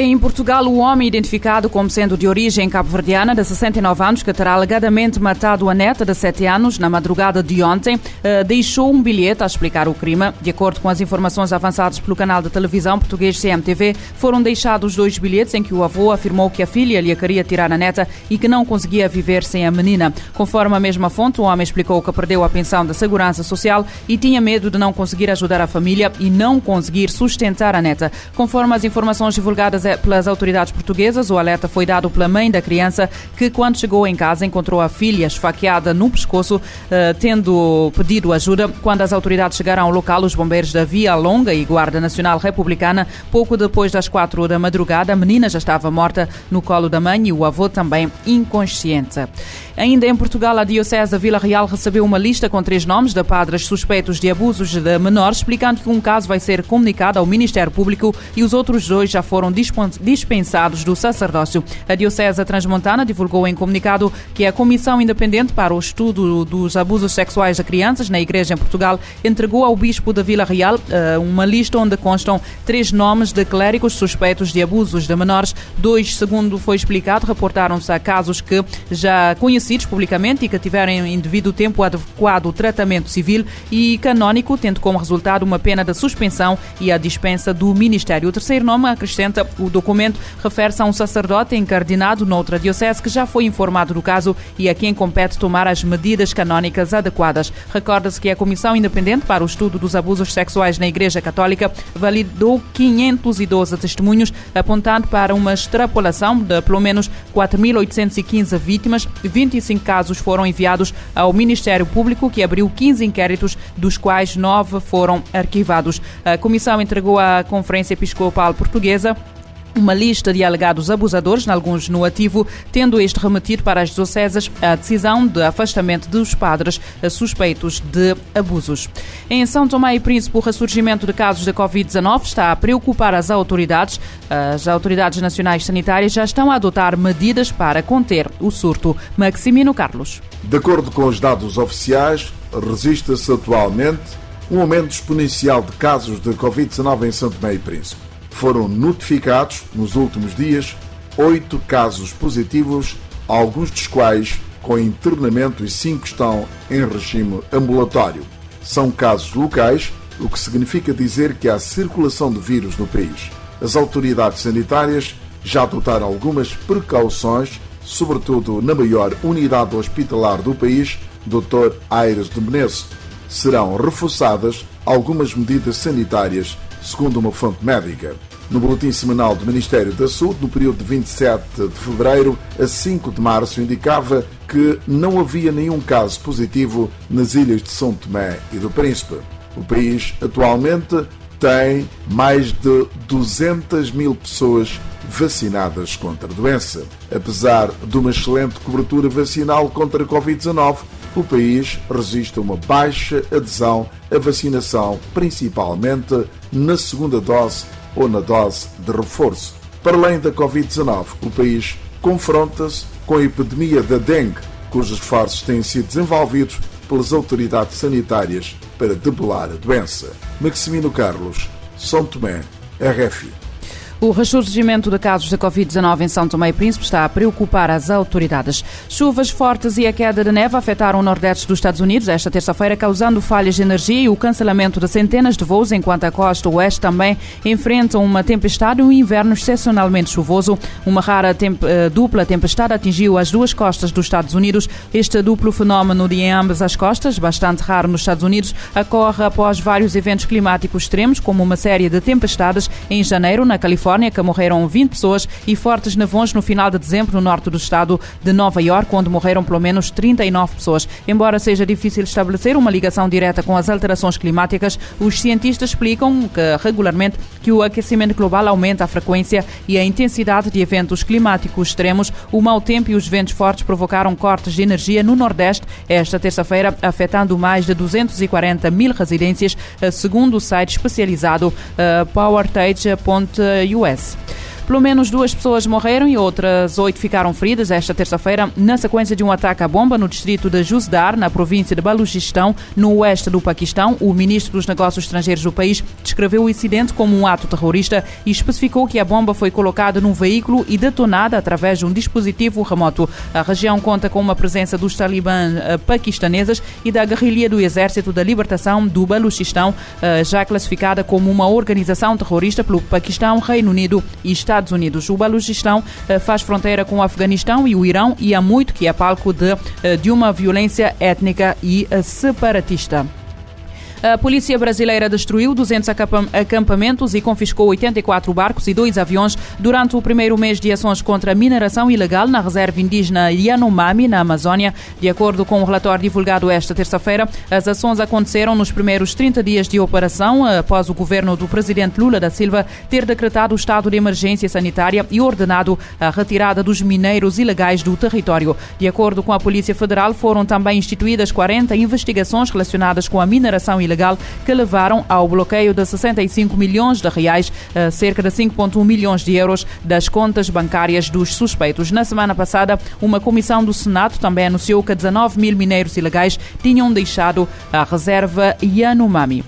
Em Portugal, o homem identificado como sendo de origem cabo-verdiana, de 69 anos, que terá alegadamente matado a neta de 7 anos na madrugada de ontem, eh, deixou um bilhete a explicar o crime. De acordo com as informações avançadas pelo canal de televisão português CMTV, foram deixados dois bilhetes em que o avô afirmou que a filha lhe queria tirar a neta e que não conseguia viver sem a menina. Conforme a mesma fonte, o homem explicou que perdeu a pensão da Segurança Social e tinha medo de não conseguir ajudar a família e não conseguir sustentar a neta. Conforme as informações divulgadas pelas autoridades portuguesas. O alerta foi dado pela mãe da criança, que, quando chegou em casa, encontrou a filha esfaqueada no pescoço, eh, tendo pedido ajuda. Quando as autoridades chegaram ao local, os bombeiros da Via Longa e Guarda Nacional Republicana, pouco depois das quatro da madrugada, a menina já estava morta no colo da mãe e o avô também inconsciente. Ainda em Portugal, a Diocese da Vila Real recebeu uma lista com três nomes de padres suspeitos de abusos de menores, explicando que um caso vai ser comunicado ao Ministério Público e os outros dois já foram dispensados do sacerdócio. A Diocese Transmontana divulgou em comunicado que a Comissão Independente para o Estudo dos Abusos Sexuais de Crianças na Igreja em Portugal entregou ao Bispo da Vila Real eh, uma lista onde constam três nomes de clérigos suspeitos de abusos de menores. Dois, segundo foi explicado, reportaram-se a casos que já conhecidos publicamente e que tiveram em devido tempo adequado tratamento civil e canónico, tendo como resultado uma pena de suspensão e a dispensa do Ministério. O terceiro nome acrescenta o documento refere-se a um sacerdote encardinado noutra diocese que já foi informado do caso e a quem compete tomar as medidas canónicas adequadas. Recorda-se que a Comissão Independente para o Estudo dos Abusos Sexuais na Igreja Católica validou 512 testemunhos, apontando para uma extrapolação de pelo menos 4.815 vítimas. 25 casos foram enviados ao Ministério Público, que abriu 15 inquéritos, dos quais 9 foram arquivados. A Comissão entregou à Conferência Episcopal Portuguesa uma lista de alegados abusadores, alguns no ativo, tendo este remetido para as dioceses a decisão de afastamento dos padres suspeitos de abusos. Em São Tomé e Príncipe, o ressurgimento de casos da Covid-19 está a preocupar as autoridades. As autoridades nacionais sanitárias já estão a adotar medidas para conter o surto. Maximino Carlos. De acordo com os dados oficiais, registra-se atualmente um aumento exponencial de casos de Covid-19 em São Tomé e Príncipe foram notificados, nos últimos dias, oito casos positivos, alguns dos quais com internamento e cinco estão em regime ambulatório. São casos locais, o que significa dizer que há circulação de vírus no país. As autoridades sanitárias já adotaram algumas precauções, sobretudo na maior unidade hospitalar do país, Dr. Aires de Menezes. Serão reforçadas algumas medidas sanitárias, segundo uma fonte médica no Boletim Semanal do Ministério da Saúde, no período de 27 de fevereiro a 5 de março, indicava que não havia nenhum caso positivo nas ilhas de São Tomé e do Príncipe. O país atualmente tem mais de 200 mil pessoas vacinadas contra a doença. Apesar de uma excelente cobertura vacinal contra a Covid-19, o país resiste a uma baixa adesão à vacinação, principalmente na segunda dose ou na dose de reforço. Para além da Covid-19, o país confronta-se com a epidemia da dengue, cujos esforços têm sido desenvolvidos pelas autoridades sanitárias para debelar a doença. Maximino Carlos, São Tomé, RFI. O ressurgimento de casos de Covid-19 em São Tomé e Príncipe está a preocupar as autoridades. Chuvas fortes e a queda de neve afetaram o nordeste dos Estados Unidos esta terça-feira, causando falhas de energia e o cancelamento de centenas de voos, enquanto a costa oeste também enfrenta uma tempestade e um inverno excepcionalmente chuvoso. Uma rara temp eh, dupla tempestade atingiu as duas costas dos Estados Unidos. Este duplo fenómeno de ambas as costas, bastante raro nos Estados Unidos, ocorre após vários eventos climáticos extremos, como uma série de tempestades em janeiro na Califórnia Califórnia, que morreram 20 pessoas, e fortes nevões no final de dezembro no norte do estado de Nova York, onde morreram pelo menos 39 pessoas. Embora seja difícil estabelecer uma ligação direta com as alterações climáticas, os cientistas explicam que, regularmente que o aquecimento global aumenta a frequência e a intensidade de eventos climáticos extremos. O mau tempo e os ventos fortes provocaram cortes de energia no Nordeste esta terça-feira, afetando mais de 240 mil residências, segundo o site especializado uh, PowerTage.us. US. Pelo menos duas pessoas morreram e outras oito ficaram feridas esta terça-feira na sequência de um ataque à bomba no distrito de Juzdar, na província de Balujistão, no oeste do Paquistão. O ministro dos Negócios Estrangeiros do país descreveu o incidente como um ato terrorista e especificou que a bomba foi colocada num veículo e detonada através de um dispositivo remoto. A região conta com uma presença dos talibãs eh, paquistaneses e da guerrilha do Exército da Libertação do Baluchistão, eh, já classificada como uma organização terrorista pelo Paquistão, Reino Unido e Estados Unidos. O Baluchistão eh, faz fronteira com o Afeganistão e o Irão e há muito que é palco de, de uma violência étnica e separatista. A polícia brasileira destruiu 200 acampamentos e confiscou 84 barcos e dois aviões durante o primeiro mês de ações contra a mineração ilegal na reserva indígena Yanomami, na Amazónia. De acordo com o relatório divulgado esta terça-feira, as ações aconteceram nos primeiros 30 dias de operação, após o governo do presidente Lula da Silva ter decretado o estado de emergência sanitária e ordenado a retirada dos mineiros ilegais do território. De acordo com a Polícia Federal, foram também instituídas 40 investigações relacionadas com a mineração ilegal ilegal que levaram ao bloqueio de 65 milhões de reais, eh, cerca de 5,1 milhões de euros das contas bancárias dos suspeitos. Na semana passada, uma comissão do Senado também anunciou que 19 mil mineiros ilegais tinham deixado a reserva Yanomami.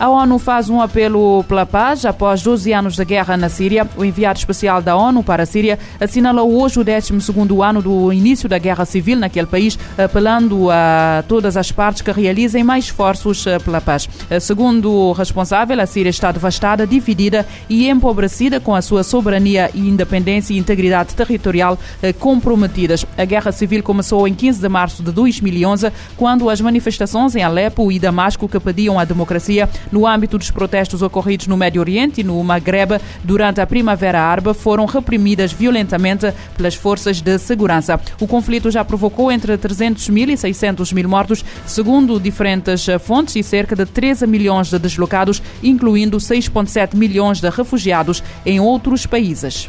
A ONU faz um apelo pela paz após 12 anos de guerra na Síria. O enviado especial da ONU para a Síria assinalou hoje o 12º ano do início da guerra civil naquele país, apelando a todas as partes que realizem mais esforços eh, pela paz. Eh, segundo o responsável, a Síria está devastada, dividida e empobrecida com a sua soberania e independência e integridade territorial eh, comprometidas. A guerra civil começou em 15 de março de 2011, quando as manifestações em Alepo e Damasco que pediam a democracia no âmbito dos protestos ocorridos no Médio Oriente e no Maghreb durante a Primavera Árabe, foram reprimidas violentamente pelas forças de segurança. O conflito já provocou entre 300 mil e 600 mil mortos, segundo diferentes fontes, e cerca de 13 milhões de deslocados, incluindo 6,7 milhões de refugiados em outros países.